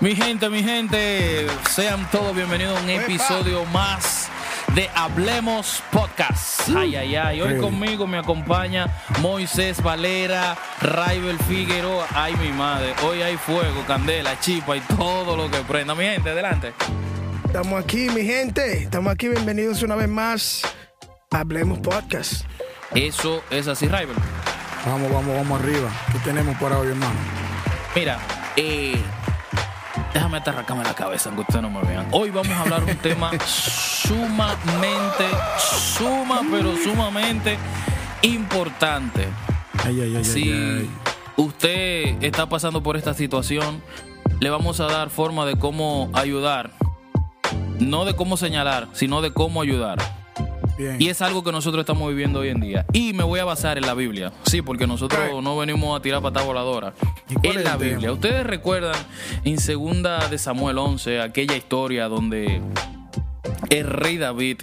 Mi gente, mi gente, sean todos bienvenidos a un episodio más de Hablemos Podcast. Ay, ay, ay. Hoy conmigo me acompaña Moisés Valera, Raibel Figueroa. Ay, mi madre. Hoy hay fuego, candela, chipa y todo lo que prenda. Mi gente, adelante. Estamos aquí, mi gente. Estamos aquí, bienvenidos una vez más. a Hablemos Podcast. Eso es así, Raibel. Vamos, vamos, vamos arriba. ¿Qué tenemos para hoy, hermano? Mira, eh, déjame atarracarme la cabeza, aunque ustedes no me vean. Hoy vamos a hablar un tema sumamente, suma, pero sumamente importante. Ay, ay, ay, Si usted está pasando por esta situación, le vamos a dar forma de cómo ayudar. No de cómo señalar, sino de cómo ayudar. Bien. Y es algo que nosotros estamos viviendo hoy en día. Y me voy a basar en la Biblia. Sí, porque nosotros Right. no venimos a tirar patada voladora. ¿Y cuál En la Biblia. tema? Ustedes recuerdan en segunda de Samuel 11, aquella historia donde el rey David,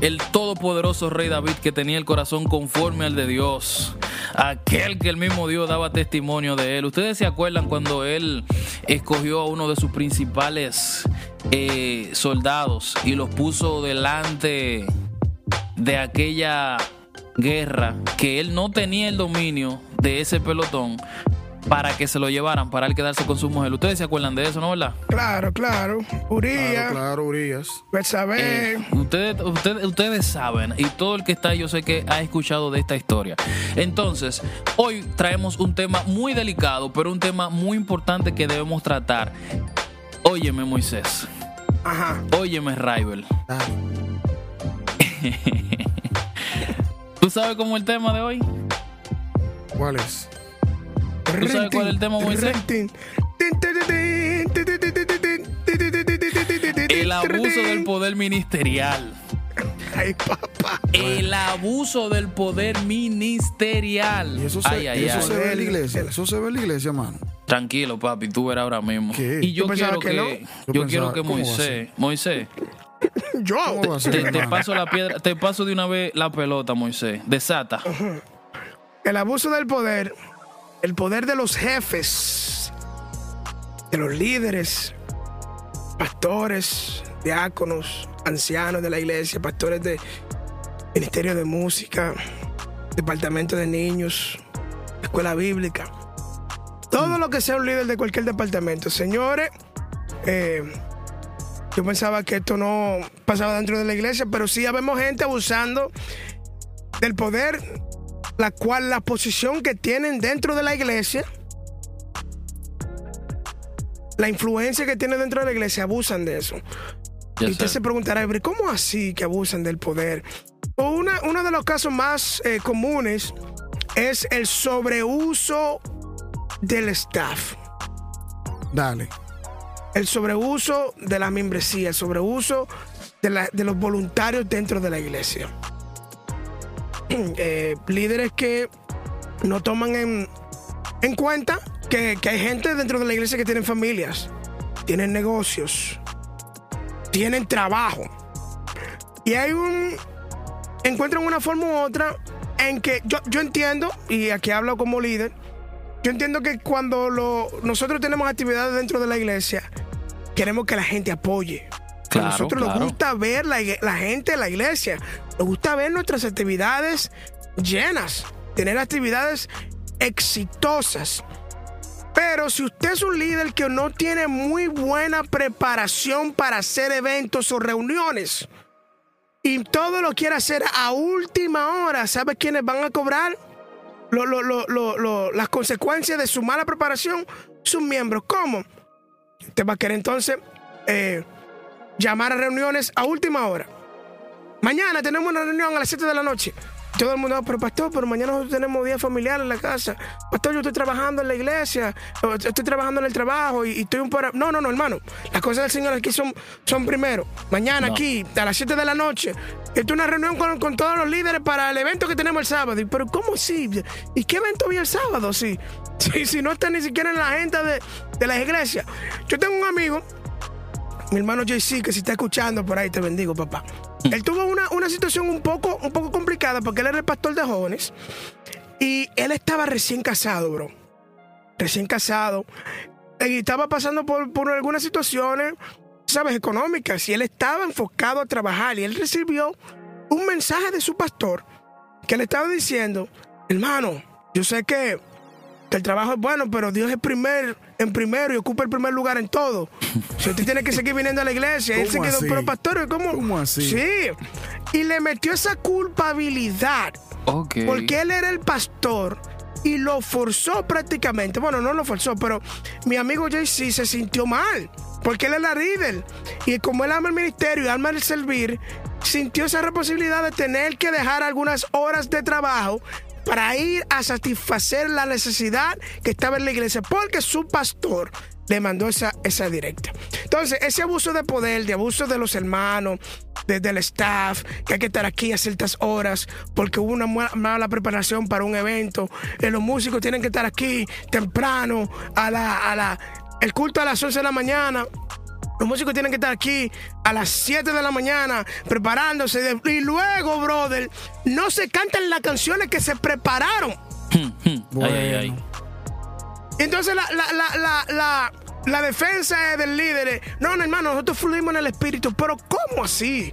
el todopoderoso rey David que tenía el corazón conforme al de Dios, aquel que el mismo Dios daba testimonio de él. Ustedes se acuerdan cuando él escogió a uno de sus principales eh, soldados y los puso delante de aquella guerra que él no tenía el dominio de ese pelotón para que se lo llevaran, para él quedarse con su mujer. Ustedes se acuerdan de eso, ¿no, verdad? Claro, claro. Urias, Claro, claro, Urias. Betsabé. Eh, ustedes, ustedes, ustedes saben, y todo el que está yo sé que ha escuchado de esta historia. Entonces, hoy traemos un tema muy delicado, pero un tema muy importante que debemos tratar. Óyeme, Moisés. Ajá. Óyeme, Raibel. Dale. ¿Tú sabes cómo es el tema de hoy? ¿Cuál es? ¿Tú sabes cuál es el tema, Moisés? El abuso del poder ministerial. Ay, papá. El abuso del poder ministerial. Y eso se, eso se ve en la iglesia. Eso se ve en la iglesia, mano. Tranquilo, papi, tú verás ahora mismo. Y yo quiero que, yo, yo quiero que Moisés, Moisés, yo. ¿Cómo va a ser, te, paso la piedra, te paso de una vez la pelota, Moisés. Desata. El abuso del poder, el poder de los jefes, de los líderes, pastores, diáconos, ancianos de la iglesia, pastores de ministerio de música, departamento de niños, escuela bíblica, todo lo que sea un líder de cualquier departamento. Señores, eh, yo pensaba que esto no pasaba dentro de la iglesia, pero sí vemos gente abusando del poder la cual la posición que tienen dentro de la iglesia, la influencia que tienen dentro de la iglesia, abusan de eso. Ya y usted sé. se preguntará, "¿Pero ¿cómo así que abusan del poder? O una- uno de los casos más eh, comunes es el sobreuso del staff. Dale. El sobreuso de la membresía, el sobreuso de, los voluntarios dentro de la iglesia. Eh, líderes que no toman en, en cuenta que, hay gente dentro de la iglesia que tienen familias, tienen negocios, tienen trabajo. Y hay un... Encuentran una forma u otra en que yo, yo entiendo, y aquí hablo como líder, yo entiendo que cuando nosotros tenemos actividades dentro de la iglesia, queremos que la gente apoye. Claro, a nosotros claro. nos gusta ver la, la gente en la iglesia. Nos gusta ver nuestras actividades llenas, tener actividades exitosas. Pero si usted es un líder que no tiene muy buena preparación para hacer eventos o reuniones y todo lo quiere hacer a última hora, ¿sabe quiénes van a cobrar lo- lo- lo- lo- lo- las consecuencias de su mala preparación? Sus miembros. ¿Cómo? Usted va a querer entonces eh, llamar a reuniones a última hora. Mañana tenemos una reunión a las 7 de la noche. Todo el mundo, pero pastor, pero mañana nosotros tenemos día familiar en la casa. Pastor, yo estoy trabajando en la iglesia, estoy trabajando en el trabajo y, estoy un por... No, no, no, hermano. Las cosas del Señor aquí son, son primero. Mañana aquí, a las 7 de la noche, esto es una reunión con, todos los líderes para el evento que tenemos el sábado. pero ¿cómo así? ¿Y qué evento vi el sábado? Si, si, no está ni siquiera en la agenda de, de la iglesia. Yo tengo un amigo, mi hermano JC, que si está escuchando por ahí, te bendigo, papá. Él tuvo una, una, situación un poco, un poco complicada porque él era el pastor de jóvenes y él estaba recién casado, bro. Recién casado. Y estaba pasando por, por algunas situaciones, sabes, económicas. Y él estaba enfocado a trabajar y él recibió un mensaje de su pastor que le estaba diciendo, hermano, yo sé que que el trabajo es bueno, pero Dios es primer, en primero y ocupa el primer lugar en todo. Si usted tiene que seguir viniendo a la iglesia, él se quedó, pero pastor, ¿cómo? ¿Cómo así? Sí. Y le metió esa culpabilidad. Porque él era el pastor y lo forzó prácticamente. Bueno, no lo forzó, pero mi amigo JC se sintió mal. Porque él es la líder. Y como él ama el ministerio y ama el servir, sintió esa responsabilidad de tener que dejar algunas horas de trabajo para ir a satisfacer la necesidad que estaba en la iglesia, porque su pastor le mandó esa, esa directa. Entonces, ese abuso de poder, de abuso de los hermanos, del staff, que hay que estar aquí a ciertas horas porque hubo una mala preparación para un evento, eh, los músicos tienen que estar aquí temprano, a la, el culto a las 11 de la mañana. Los músicos tienen que estar aquí a las 7 de la mañana preparándose. y luego, brother, no se cantan las canciones que se prepararon. Entonces la, la, la, defensa del líder no, no, hermano, nosotros fluimos en el espíritu. Pero ¿cómo así?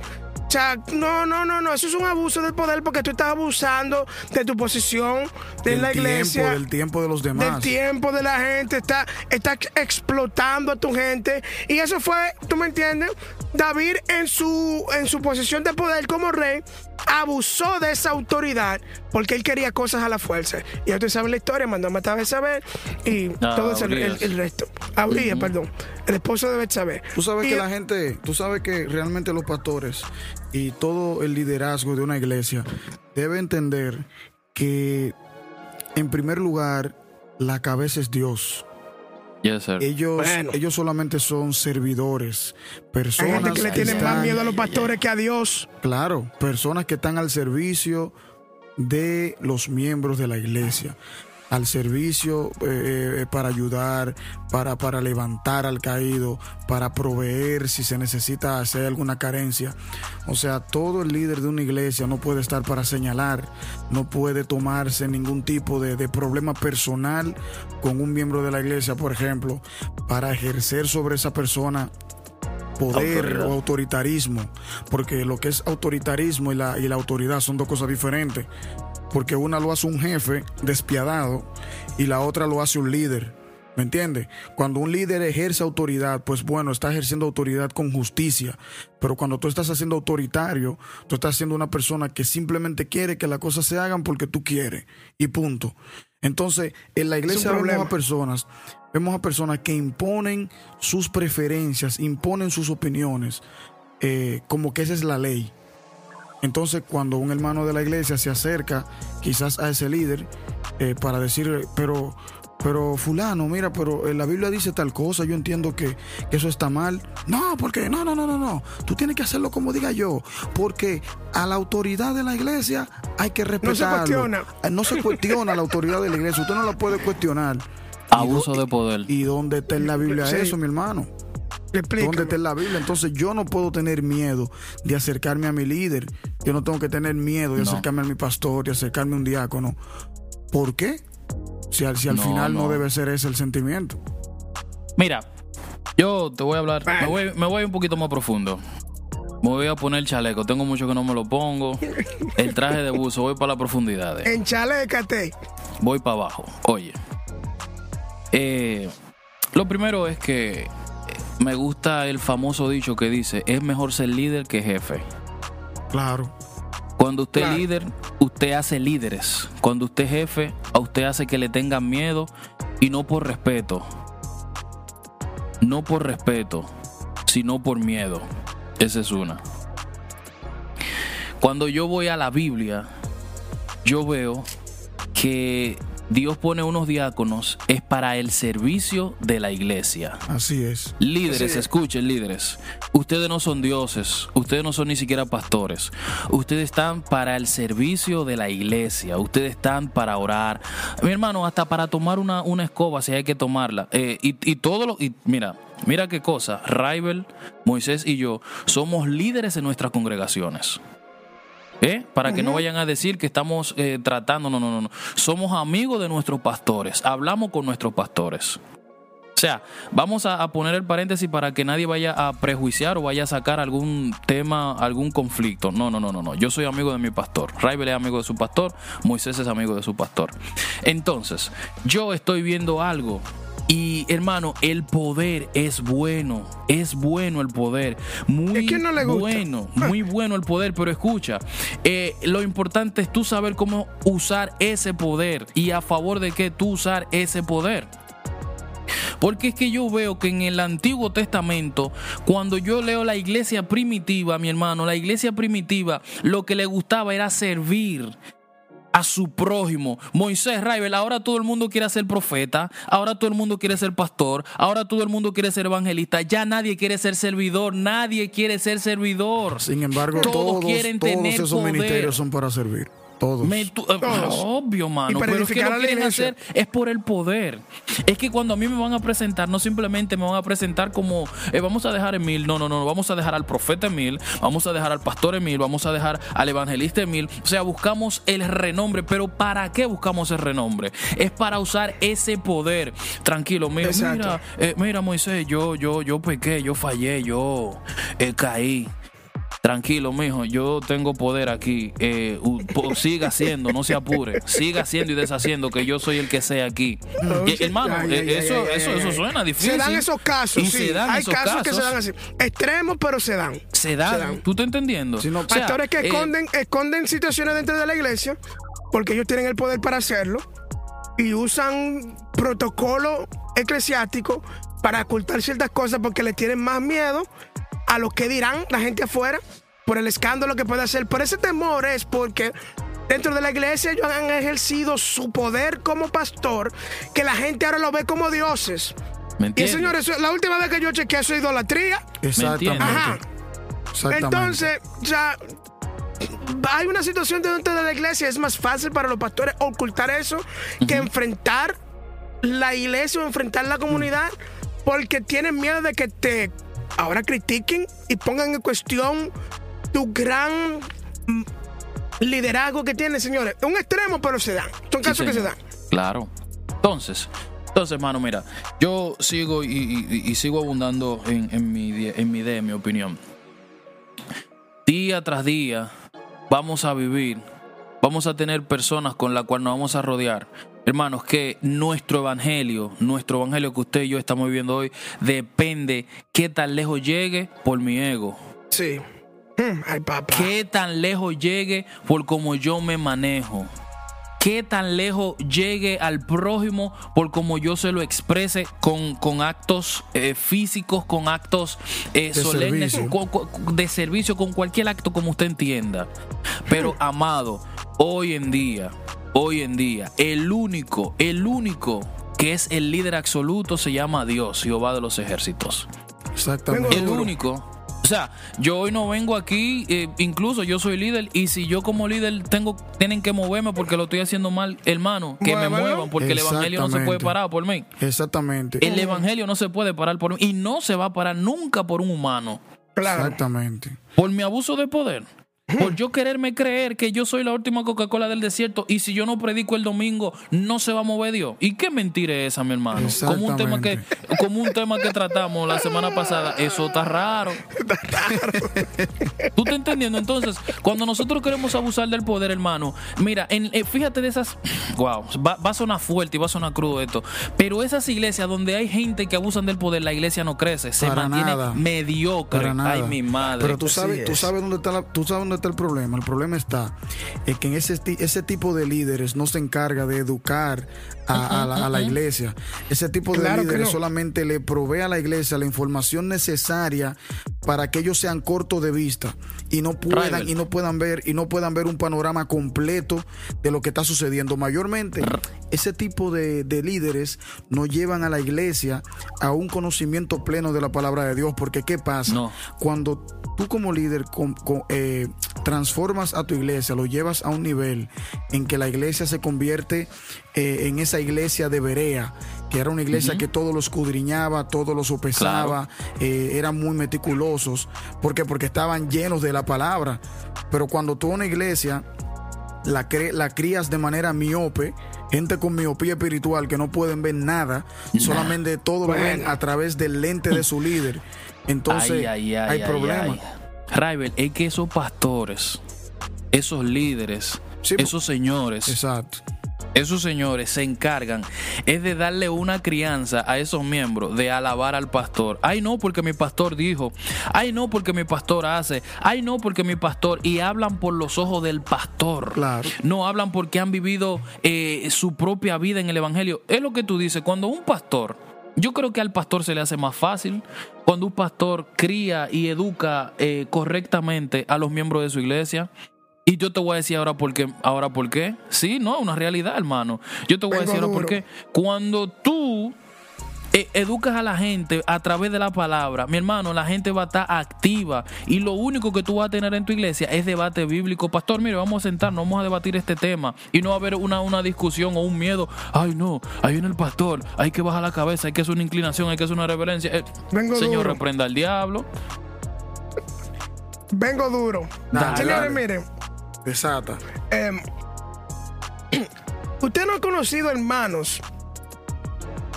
Sea, no, no, no, no, eso es un abuso del poder porque tú estás abusando de tu posición en la iglesia. del tiempo de los demás. Del tiempo de la gente, está, está explotando a tu gente. Y eso fue, ¿tú me entiendes? David en su, en su posición de poder como rey abusó de esa autoridad porque él quería cosas a la fuerza. Y ya ustedes saben la historia, mandó a matar a saber y todo el, resto. Habría, perdón. El esposo debe saber. Tú sabes que la gente, tú sabes que realmente los pastores y todo el liderazgo de una iglesia debe entender que en primer lugar la cabeza es Dios. Ellos, ellos solamente son servidores, personas Hay gente que le tienen más miedo a los pastores que a Dios. Claro, personas que están al servicio de los miembros de la iglesia al servicio eh, eh, para ayudar, para, para levantar al caído, para proveer si se necesita hacer alguna carencia. O sea, todo el líder de una iglesia no puede estar para señalar, no puede tomarse ningún tipo de, de problema personal con un miembro de la iglesia, por ejemplo, para ejercer sobre esa persona poder o autoritarismo, porque lo que es autoritarismo y la, y la autoridad son dos cosas diferentes porque una lo hace un jefe despiadado y la otra lo hace un líder. ¿Me entiendes? Cuando un líder ejerce autoridad, pues bueno, está ejerciendo autoridad con justicia. Pero cuando tú estás haciendo autoritario, tú estás siendo una persona que simplemente quiere que las cosas se hagan porque tú quieres. Y punto. Entonces, en la iglesia vemos a personas, vemos a personas que imponen sus preferencias, imponen sus opiniones, eh, como que esa es la ley. Entonces, cuando un hermano de la iglesia se acerca quizás a ese líder eh, para decir, pero, pero fulano, mira, pero eh, la Biblia dice tal cosa, yo entiendo que, eso está mal. No, porque no, no, no, no, no. Tú tienes que hacerlo como diga yo, porque a la autoridad de la iglesia hay que respetarlo. No se cuestiona. Eh, no se cuestiona la autoridad de la iglesia, usted no la puede cuestionar. Abuso de poder. ¿Y dónde está en la Biblia eso, mi hermano? ¿Dónde está la Biblia? Entonces yo no puedo tener miedo de acercarme a mi líder. Yo no tengo que tener miedo de acercarme a mi pastor, de acercarme a un diácono. ¿Por qué? Si al, si al final no. debe ser ese el sentimiento. Mira, yo te voy a hablar, me voy, me voy un poquito más profundo. Me voy a poner chaleco, tengo mucho que no me lo pongo. El traje de buzo, voy para la profundidad. En chalecate. Voy para abajo. Oye, eh, lo primero es que me gusta el famoso dicho que dice, es mejor ser líder que jefe. Claro. Cuando usted es líder, usted hace líderes. Cuando usted es jefe, a usted hace que le tengan miedo y no por respeto. No por respeto, sino por miedo. Esa es una. Cuando yo voy a la Biblia, yo veo que Dios pone unos diáconos es para el servicio de la iglesia. Así es. Líderes, escuchen, líderes. Ustedes no son dioses, ustedes no son ni siquiera pastores. Ustedes están para el servicio de la iglesia, ustedes están para orar. Mi hermano, hasta para tomar una, una escoba si hay que tomarla. Eh, y, y todo lo. Y mira, mira qué cosa. Raibel, Moisés y yo somos líderes en nuestras congregaciones. ¿Eh? Para que no vayan a decir que estamos eh, tratando, no, no, no, no. Somos amigos de nuestros pastores, hablamos con nuestros pastores. O sea, vamos a, a, poner el paréntesis para que nadie vaya a prejuiciar o vaya a sacar algún tema, algún conflicto. No, no, no, no, no. Yo soy amigo de mi pastor. Raibel es amigo de su pastor. Moisés es amigo de su pastor. Entonces, yo estoy viendo algo y hermano, el poder es bueno, es bueno el poder, muy no le gusta? bueno, muy bueno el poder, pero escucha, eh, lo importante es tú saber cómo usar ese poder y a favor de qué tú usar ese poder. Porque es que yo veo que en el Antiguo Testamento, cuando yo leo la iglesia primitiva, mi hermano, la iglesia primitiva, lo que le gustaba era servir, a su prójimo. Moisés, Raibel, ahora todo el mundo quiere ser profeta, ahora todo el mundo quiere ser pastor, ahora todo el mundo quiere ser evangelista, ya nadie quiere ser servidor, nadie quiere ser servidor. Sin embargo, todos, todos quieren todos tener esos poder. ministerios son para servir. Todos. Me- tú- Todos. Obvio, mano. Pero es que lo quieren hacer es por el poder. Es que cuando a mí me van a presentar, no simplemente me van a presentar como eh, vamos a dejar a Emil, no, no, no, vamos a dejar al profeta Emil, vamos a dejar al pastor Emil, vamos a dejar al evangelista Emil. O sea, buscamos el renombre, pero ¿para qué buscamos el renombre? Es para usar ese poder. Tranquilo, mira, Exacto. mira, eh, mira, Moisés, yo, yo, yo pequé, yo fallé, yo eh, caí. Tranquilo, mijo, yo tengo poder aquí. Eh, siga haciendo, no se apure. Siga haciendo y deshaciendo, que yo soy el que sé aquí. Y, hermano, Ay, eh, ay, eso, ay, eso, eso suena difícil. Se dan esos casos, sí. dan Hay esos casos, que se dan así. Extremos, pero se dan. Se dan. Se dan. ¿Tú estás entendiendo? Si no- O sea, Pastores que eh, esconden, esconden situaciones dentro de la iglesia porque ellos tienen el poder para hacerlo y usan protocolo eclesiástico para ocultar ciertas cosas porque le tienen más miedo a lo que dirán la gente afuera por el escándalo que puede hacer. Por ese temor es porque dentro de la iglesia ellos han ejercido su poder como pastor que la gente ahora lo ve como dioses. ¿Me Y señores, la última vez que yo chequeé eso es idolatría. Exactamente. Ajá. Exactamente. Entonces, ya hay una situación dentro de la iglesia, es más fácil para los pastores ocultar eso que enfrentar la iglesia o enfrentar la comunidad porque tienen miedo de que te ahora critiquen y pongan en cuestión tu gran mm, liderazgo que tienes, señores. Un extremo, pero se dan. Son Sí, casos que se dan. Claro. Entonces, entonces, hermano, mira, yo sigo y, y- y sigo abundando en, en mi, en mi idea, en mi opinión. Día tras día vamos a vivir, vamos a tener personas con las cuales nos vamos a rodear. Hermanos, que nuestro evangelio, nuestro evangelio que usted y yo estamos viviendo hoy, depende qué tan lejos llegue por mi ego. Sí. Mm, ay, papá. qué tan lejos llegue por cómo yo me manejo. Qué tan lejos llegue al prójimo por cómo yo se lo exprese con, con actos eh, físicos, con actos eh, De solemnes, servicio. con- con- de servicio, con cualquier acto como usted entienda. Pero amado, hoy en día, hoy en día, el único, el único que es el líder absoluto se llama Dios, Jehová de los ejércitos. Exactamente. El único. O sea, yo hoy no vengo aquí, eh, incluso yo soy líder, y si yo como líder tengo, tienen que moverme porque lo estoy haciendo mal, hermano, que me muevan, porque el evangelio no se puede parar por mí. Exactamente. El evangelio no se puede parar por mí, y no se va a parar nunca por un humano. Claro. Exactamente. Por mi abuso de poder. Por yo quererme creer que yo soy la última Coca-Cola del desierto y si yo no predico el domingo no se va a mover Dios. ¿Y qué mentira es esa, mi hermano? Como un tema que como un tema que tratamos la semana pasada, eso está raro. ¿Tú estás entendiendo? Entonces, cuando nosotros queremos abusar del poder, hermano, mira, en, eh, fíjate de esas. Wow, va, va a sonar fuerte y va a sonar crudo esto. Pero esas iglesias donde hay gente que abusan del poder, la iglesia no crece, se Para mantiene nada. mediocre. Para nada. Ay, mi madre. Pero tú sabes, tú es. sabes dónde está la- tú sabes dónde está el problema. El problema está en que ese, ese tipo de líderes no se encarga de educar a, a la, a la iglesia. Ese tipo de Claro líderes no. solamente le provee a la iglesia la información necesaria para que ellos sean cortos de vista y no puedan Rival. y no puedan ver y no puedan ver un panorama completo de lo que está sucediendo. Mayormente, ese tipo de, de líderes no llevan a la iglesia a un conocimiento pleno de la palabra de Dios, porque ¿qué pasa? No. Cuando tú como líder eh, transformas a tu iglesia, lo llevas a un nivel en que la iglesia se convierte eh, en esa iglesia de Berea, que era una iglesia que todo lo escudriñaba, todo lo sopesaba, eh, eran muy meticulosos. ¿Por qué? Porque estaban llenos de la palabra. Pero cuando tú una iglesia la, la crías de manera miope, gente con miopía espiritual que no pueden ver nada, solamente todo lo ven a través del lente de su líder. Entonces Ay, ay, ay, hay ay, problemas. Rival, es que esos pastores, esos líderes, Sí, esos señores, Exacto. esos señores se encargan es de darle una crianza a esos miembros de alabar al pastor. Ay, no, porque mi pastor dijo. Ay, no, porque mi pastor hace. Ay, no, porque mi pastor. Y hablan por los ojos del pastor. Claro. No hablan porque han vivido eh, su propia vida en el Evangelio. Es lo que tú dices. Cuando un pastor, yo creo que al pastor se le hace más fácil cuando un pastor cría y educa eh, correctamente a los miembros de su iglesia. Y yo te voy a decir ahora por qué. Ahora por qué. Sí, no, una realidad, hermano. Yo te voy a decir ahora por qué. Cuando tú eh, educas a la gente a través de la palabra, mi hermano, la gente va a estar activa y lo único que tú vas a tener en tu iglesia es debate bíblico. Pastor, mire, vamos a sentarnos, vamos a debatir este tema y no va a haber una, una discusión o un miedo. Ay, no, ahí viene el pastor, hay que bajar la cabeza, hay que hacer una inclinación, hay que hacer una reverencia. Eh, Vengo señor, duro. reprenda al diablo. Vengo duro. Dale, Señores, miren, Desata. em, usted no ha conocido hermanos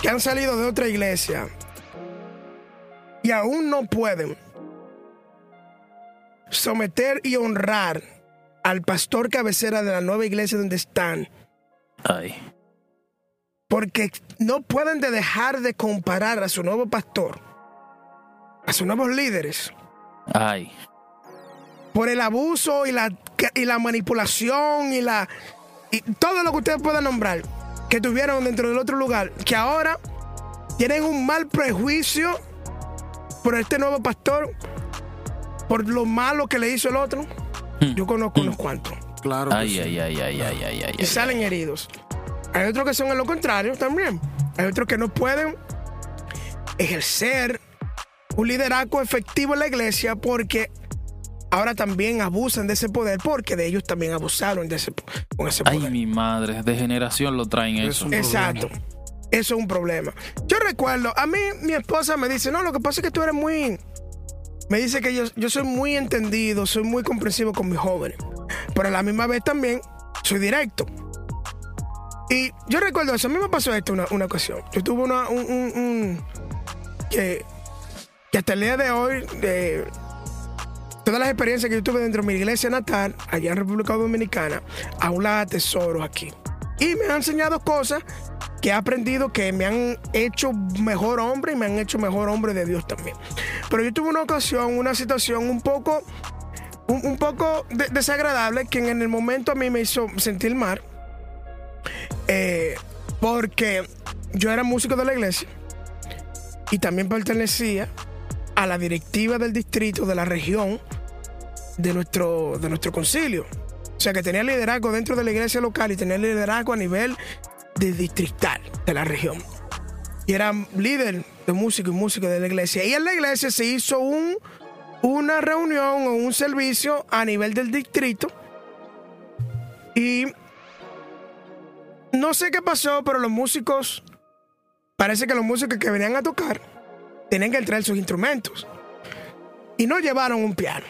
que han salido de otra iglesia y aún no pueden someter y honrar al pastor cabecera de la nueva iglesia donde están, Ay, porque no pueden de dejar de comparar a su nuevo pastor, a sus nuevos líderes, ay. por el abuso y la, y la manipulación y la y todo lo que ustedes puedan nombrar que tuvieron dentro del otro lugar, que ahora tienen un mal prejuicio por este nuevo pastor, por lo malo que le hizo el otro. Yo conozco unos cuantos Claro. Ay, sí. ay, ay, ay, ay, ay, ay, y ay. salen heridos. Hay otros que son en lo contrario también. Hay otros que no pueden ejercer un liderazgo efectivo en la iglesia porque ahora también abusan de ese poder porque de ellos también abusaron de ese, con ese Ay, poder. mi madre, de generación lo traen Es eso. Exacto. Eso es un problema. Yo recuerdo, a mí mi esposa me dice, no, lo que pasa es que tú eres muy... Me dice que yo, yo soy muy entendido, soy muy comprensivo con mis jóvenes. Pero a la misma vez también soy directo. Y yo recuerdo eso, a mí me pasó esto una, una ocasión. Yo tuve una, un, un- un- que, que hasta el día de hoy, de todas las experiencias que yo tuve dentro de mi iglesia natal, allá en República Dominicana, aún las atesoro aquí. Y me han enseñado cosas que he aprendido que me han hecho mejor hombre y me han hecho mejor hombre de Dios también. Pero yo tuve una ocasión, una situación un poco, un, poco de- desagradable que en el momento a mí me hizo sentir mal. eh, porque yo era músico de la iglesia y también pertenecía a la directiva del distrito de la región de nuestro, de nuestro concilio. O sea que tenía liderazgo dentro de la iglesia local y tenía liderazgo a nivel de distrital de la región. Y era líder de músico y músico de la iglesia. Y en la iglesia se hizo un, una reunión o un servicio a nivel del distrito. Y no sé qué pasó, pero los músicos, parece que los músicos que venían a tocar tenían que traer sus instrumentos. Y no llevaron un piano.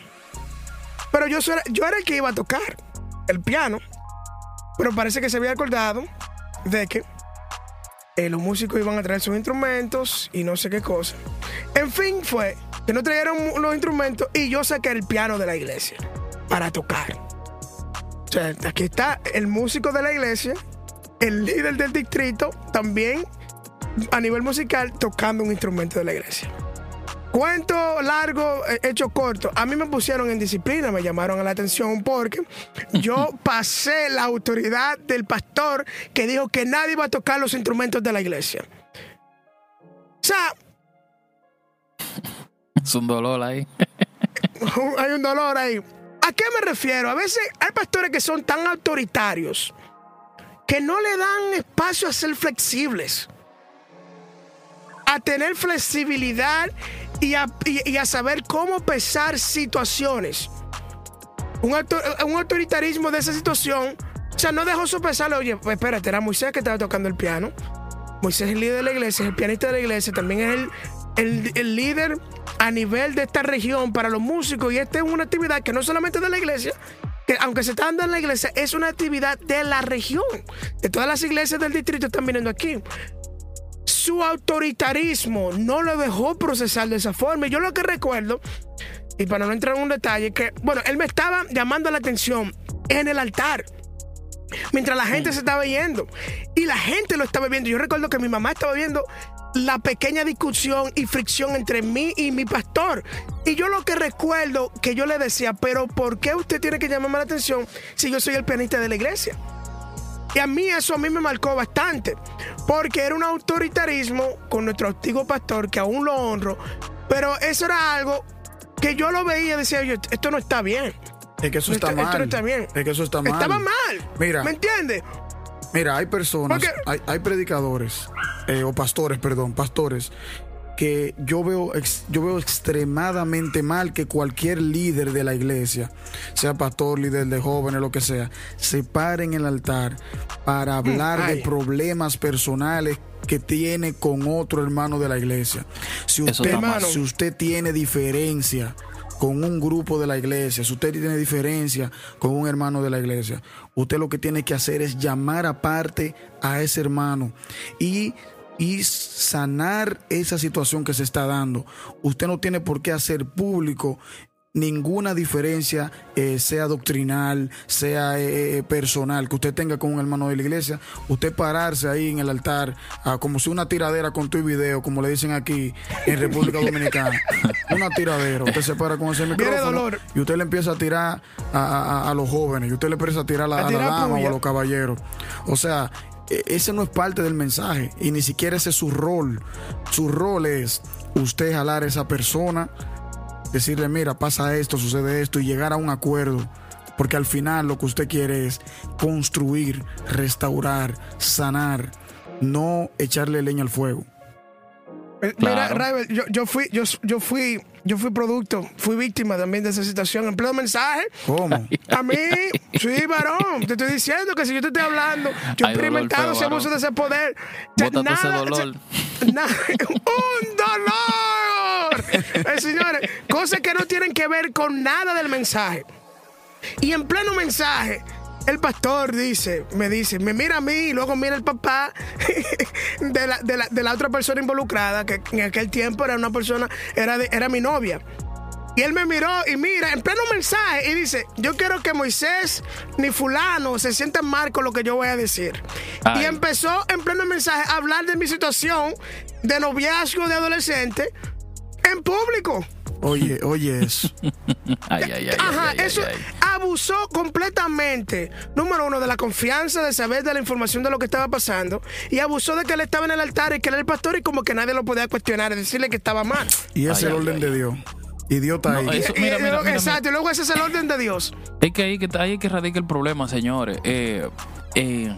Pero yo, era, yo era el que iba a tocar el piano. Pero parece que se había acordado de que eh, los músicos iban a traer sus instrumentos y no sé qué cosa. En fin, fue que no trajeron los instrumentos y yo saqué el piano de la iglesia para tocar. O sea, aquí está el músico de la iglesia, el líder del distrito, también a nivel musical, tocando un instrumento de la iglesia. Cuento largo, eh, hecho corto. A mí me pusieron en disciplina, me llamaron a la atención porque yo pasé la autoridad del pastor que dijo que nadie iba a tocar los instrumentos de la iglesia. O sea, Es un dolor ahí. hay un dolor ahí. ¿A qué me refiero? A veces hay pastores que son tan autoritarios que no le dan espacio a ser flexibles, a tener flexibilidad y a, y- a saber cómo pesar situaciones. Un, un autoritarismo de esa situación, o sea, no dejó sopesarlo. Oye, pues espérate, era Moisés que estaba tocando el piano. Moisés es el líder de la iglesia, es el pianista de la iglesia, también es el, el- el líder a nivel de esta región para los músicos. Y esta es una actividad que no solamente de la iglesia, que aunque se está dando en la iglesia, es una actividad de la región. De todas las iglesias del distrito están viniendo aquí. Su autoritarismo no lo dejó procesar de esa forma. Y yo lo que recuerdo, y para no entrar en un detalle, que, bueno, él me estaba llamando la atención en el altar mientras la gente se estaba yendo. Y la gente lo estaba viendo. Yo recuerdo que mi mamá estaba viendo la pequeña discusión y fricción entre mí y mi pastor. Y yo lo que recuerdo que yo le decía, pero ¿por qué usted tiene que llamarme la atención si yo soy el pianista de la iglesia? Y a mí eso a mí me marcó bastante, porque era un autoritarismo con nuestro antiguo pastor, que aún lo honro, pero eso era algo que yo lo veía y decía, oye, esto no está bien. Es que eso Esto- está esto mal. no está bien. Es que eso está mal. Estaba mal. Mira. ¿Me entiendes? Mira, hay personas, Porque- hay, hay predicadores, eh, o pastores, perdón, pastores, que yo veo, yo veo extremadamente mal que cualquier líder de la iglesia, sea pastor, líder de jóvenes, lo que sea, se pare en el altar para hablar de Mm, problemas personales que tiene con otro hermano de la iglesia. Si usted, si usted tiene diferencia con un grupo de la iglesia, si usted tiene diferencia con un hermano de la iglesia, usted lo que tiene que hacer es llamar aparte a ese hermano y, y sanar esa situación que se está dando. Usted no tiene por qué hacer público ninguna diferencia, eh, sea doctrinal, sea eh, eh, personal, que usted tenga con un hermano de la iglesia, usted pararse ahí en el altar, ah, como si una tiradera con tu video, como le dicen aquí en República Dominicana, una tiradera, usted se para con ese micrófono dolor. y usted le empieza a tirar a, a- a los jóvenes, y usted le empieza a tirar a, la- A dama o a los caballeros. O sea, ese no es parte del mensaje y ni siquiera ese es su rol. Su rol es usted jalar a esa persona, decirle, mira, pasa esto, sucede esto y llegar a un acuerdo. Porque al final lo que usted quiere es construir, restaurar, sanar, no echarle leña al fuego. Mira. Raibel, yo, yo fui, yo, yo fui, yo fui producto, fui víctima también de esa situación. En pleno mensaje, ¿Cómo? a mí, sí, varón, te estoy diciendo que si yo te estoy hablando, yo he experimentado ese abuso de ese poder. Bótate ese nada- dolor. nada- ¡Un dolor! Eh, señores, cosas que no tienen que ver con nada del mensaje. Y en pleno mensaje, el pastor dice, me dice, me mira a mí y luego mira el papá de la, de la- de la otra persona involucrada, que en aquel tiempo era una persona, era, de- era mi novia. Y él me miró y mira, en pleno mensaje, y dice, yo quiero que Moisés ni fulano se sientan mal con lo que yo voy a decir. Ay. Y empezó en pleno mensaje a hablar de mi situación de noviazgo de adolescente en público. Oye, oye eso. Ay, ay, ay, Ajá, ay, ay, eso ay. abusó completamente, número uno, de la confianza, de saber de la información de lo que estaba pasando, y abusó de que él estaba en el altar y que él era el pastor y como que nadie lo podía cuestionar, y decirle que estaba mal. Y ese es el orden ay. de Dios. Idiota No, ahí. eso- Y- mira, y- mira, mira, exacto, y luego ese es el orden de Dios. Es que ahí que, ahí que radica el problema, señores. Eh, eh,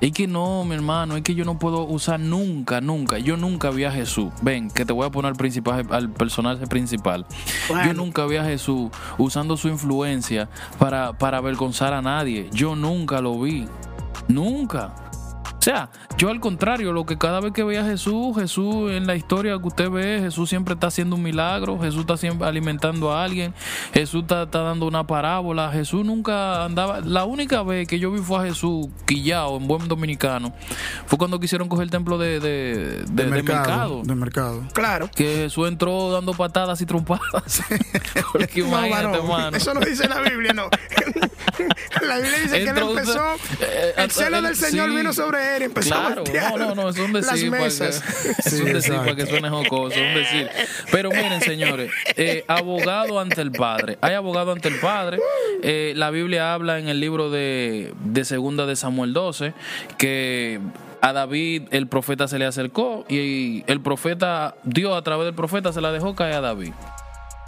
es que no, mi hermano, es que yo no puedo usar nunca, nunca. Yo nunca vi a Jesús. Ven, que te voy a poner al, principal, al personaje principal. Bueno. Yo nunca vi a Jesús usando su influencia para, para avergonzar a nadie. Yo nunca lo vi. Nunca. O sea, yo al contrario, lo que cada vez que veía a Jesús, Jesús en la historia que usted ve, Jesús siempre está haciendo un milagro, Jesús está siempre alimentando a alguien, Jesús está, está dando una parábola, Jesús nunca andaba. La única vez que yo vi fue a Jesús quillado en buen dominicano fue cuando quisieron coger el templo de, de, de- de de mercado, mercado. de mercado. Claro. Que Jesús entró dando patadas y trompadas. Porque No, imagínate, varón, hermano. eso no dice la Biblia, no. la Biblia dice que él empezó, eh, el celo él- del Señor sí. vino sobre él y empezó a Claro, voltear no, no, no, es un decir. las para que- es Sí, un decir exacto. para que suene jocoso, es un decir. Pero miren, señores, eh, abogado ante el Padre. Hay abogado ante el Padre. Eh, la Biblia habla en el libro de, de Segunda de Samuel 12 que a David el profeta se le acercó y el profeta, Dios a través del profeta se la dejó caer a David.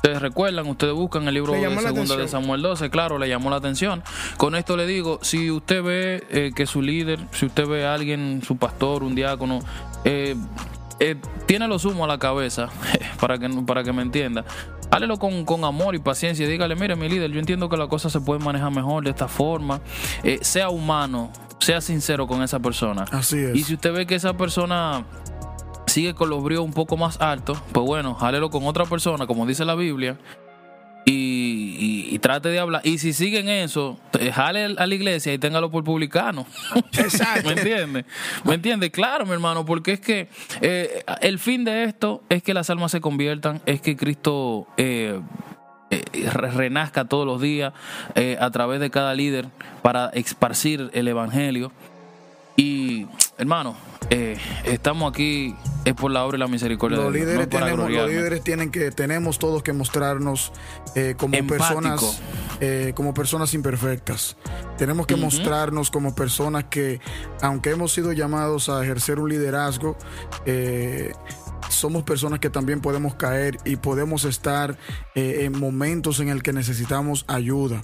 Ustedes recuerdan, ustedes buscan el libro de Segunda de Samuel 12, claro, le llamó la atención. Con esto le digo, si usted ve eh, que su líder, si usted ve a alguien, su pastor, un diácono, eh, eh, tiene lo sumo a la cabeza, para que, para que me entienda, háblelo con, con, amor y paciencia y dígale, mire mi líder, yo entiendo que la cosa se puede manejar mejor de esta forma, sea humano, sea sincero con esa persona. Así es. Y si usted ve que esa persona sigue con los bríos un poco más altos, pues bueno, jálelo con otra persona, como dice la Biblia, y, trate de hablar. Y si siguen eso, jale a la iglesia y téngalo por publicano. Exacto. ¿Me entiende? ¿Me entiende? Claro, mi hermano, porque es que eh, el fin de esto es que las almas se conviertan, es que Cristo eh, eh, renazca todos los días a través de cada líder para esparcir el Evangelio. Y, hermano, estamos aquí es por la obra y la misericordia los de Dios. Líderes tenemos, los líderes tienen que, tenemos todos que mostrarnos eh, como personas, eh, como personas imperfectas. Tenemos que mostrarnos como personas que, aunque hemos sido llamados a ejercer un liderazgo, somos personas que también podemos caer y podemos estar en momentos en el que necesitamos ayuda.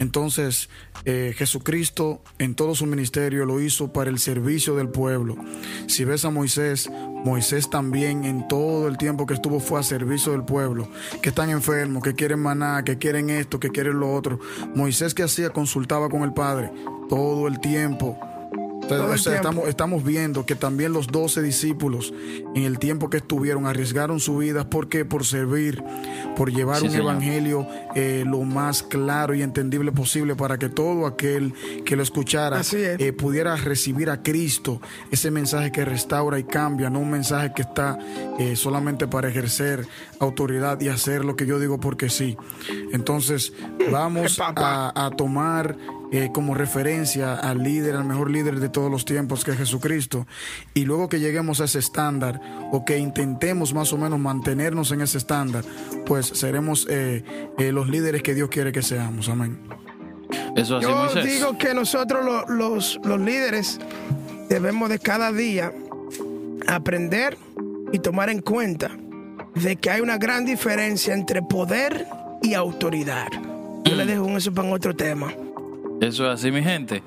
Entonces, eh, Jesucristo en todo su ministerio lo hizo para el servicio del pueblo. Si ves a Moisés, Moisés también en todo el tiempo que estuvo fue a servicio del pueblo, que están enfermos, que quieren maná, que quieren esto, que quieren lo otro. Moisés que hacía consultaba con el Padre todo el tiempo estamos, estamos viendo que también los doce discípulos, en el tiempo que estuvieron, arriesgaron su vida. Porque por servir, por llevar un evangelio eh, lo más claro y entendible posible para que todo aquel que lo escuchara eh, pudiera recibir a Cristo, ese mensaje que restaura y cambia, no un mensaje que está eh, solamente para ejercer autoridad y hacer lo que yo digo porque sí. Entonces, vamos a, a tomar eh, como referencia al líder, al mejor líder de todos los tiempos, que es Jesucristo, y luego que lleguemos a ese estándar o que intentemos más o menos mantenernos en ese estándar, pues seremos eh, eh, los líderes que Dios quiere que seamos. Amén. Eso así, Yo digo que nosotros los, los líderes debemos de cada día aprender y tomar en cuenta de que hay una gran diferencia entre poder y autoridad. Yo le mm. dejo eso para otro tema. Eso es así, mi gente.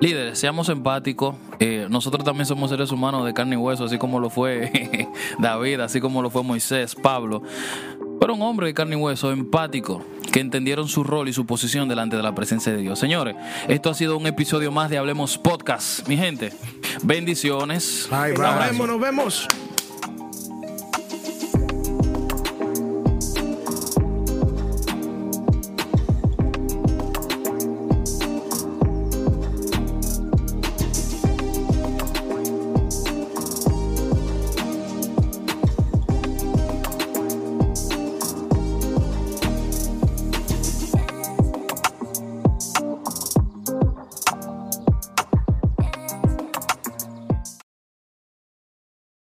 Líderes, seamos empáticos. Eh, nosotros también somos seres humanos de carne y hueso, así como lo fue David, así como lo fue Moisés, Pablo. Fueron hombres de carne y hueso, empáticos, que entendieron su rol y su posición delante de la presencia de Dios. Señores, esto ha sido un episodio más de Hablemos Podcast. Mi gente, bendiciones. Bye, bye. Nos vemos, nos vemos.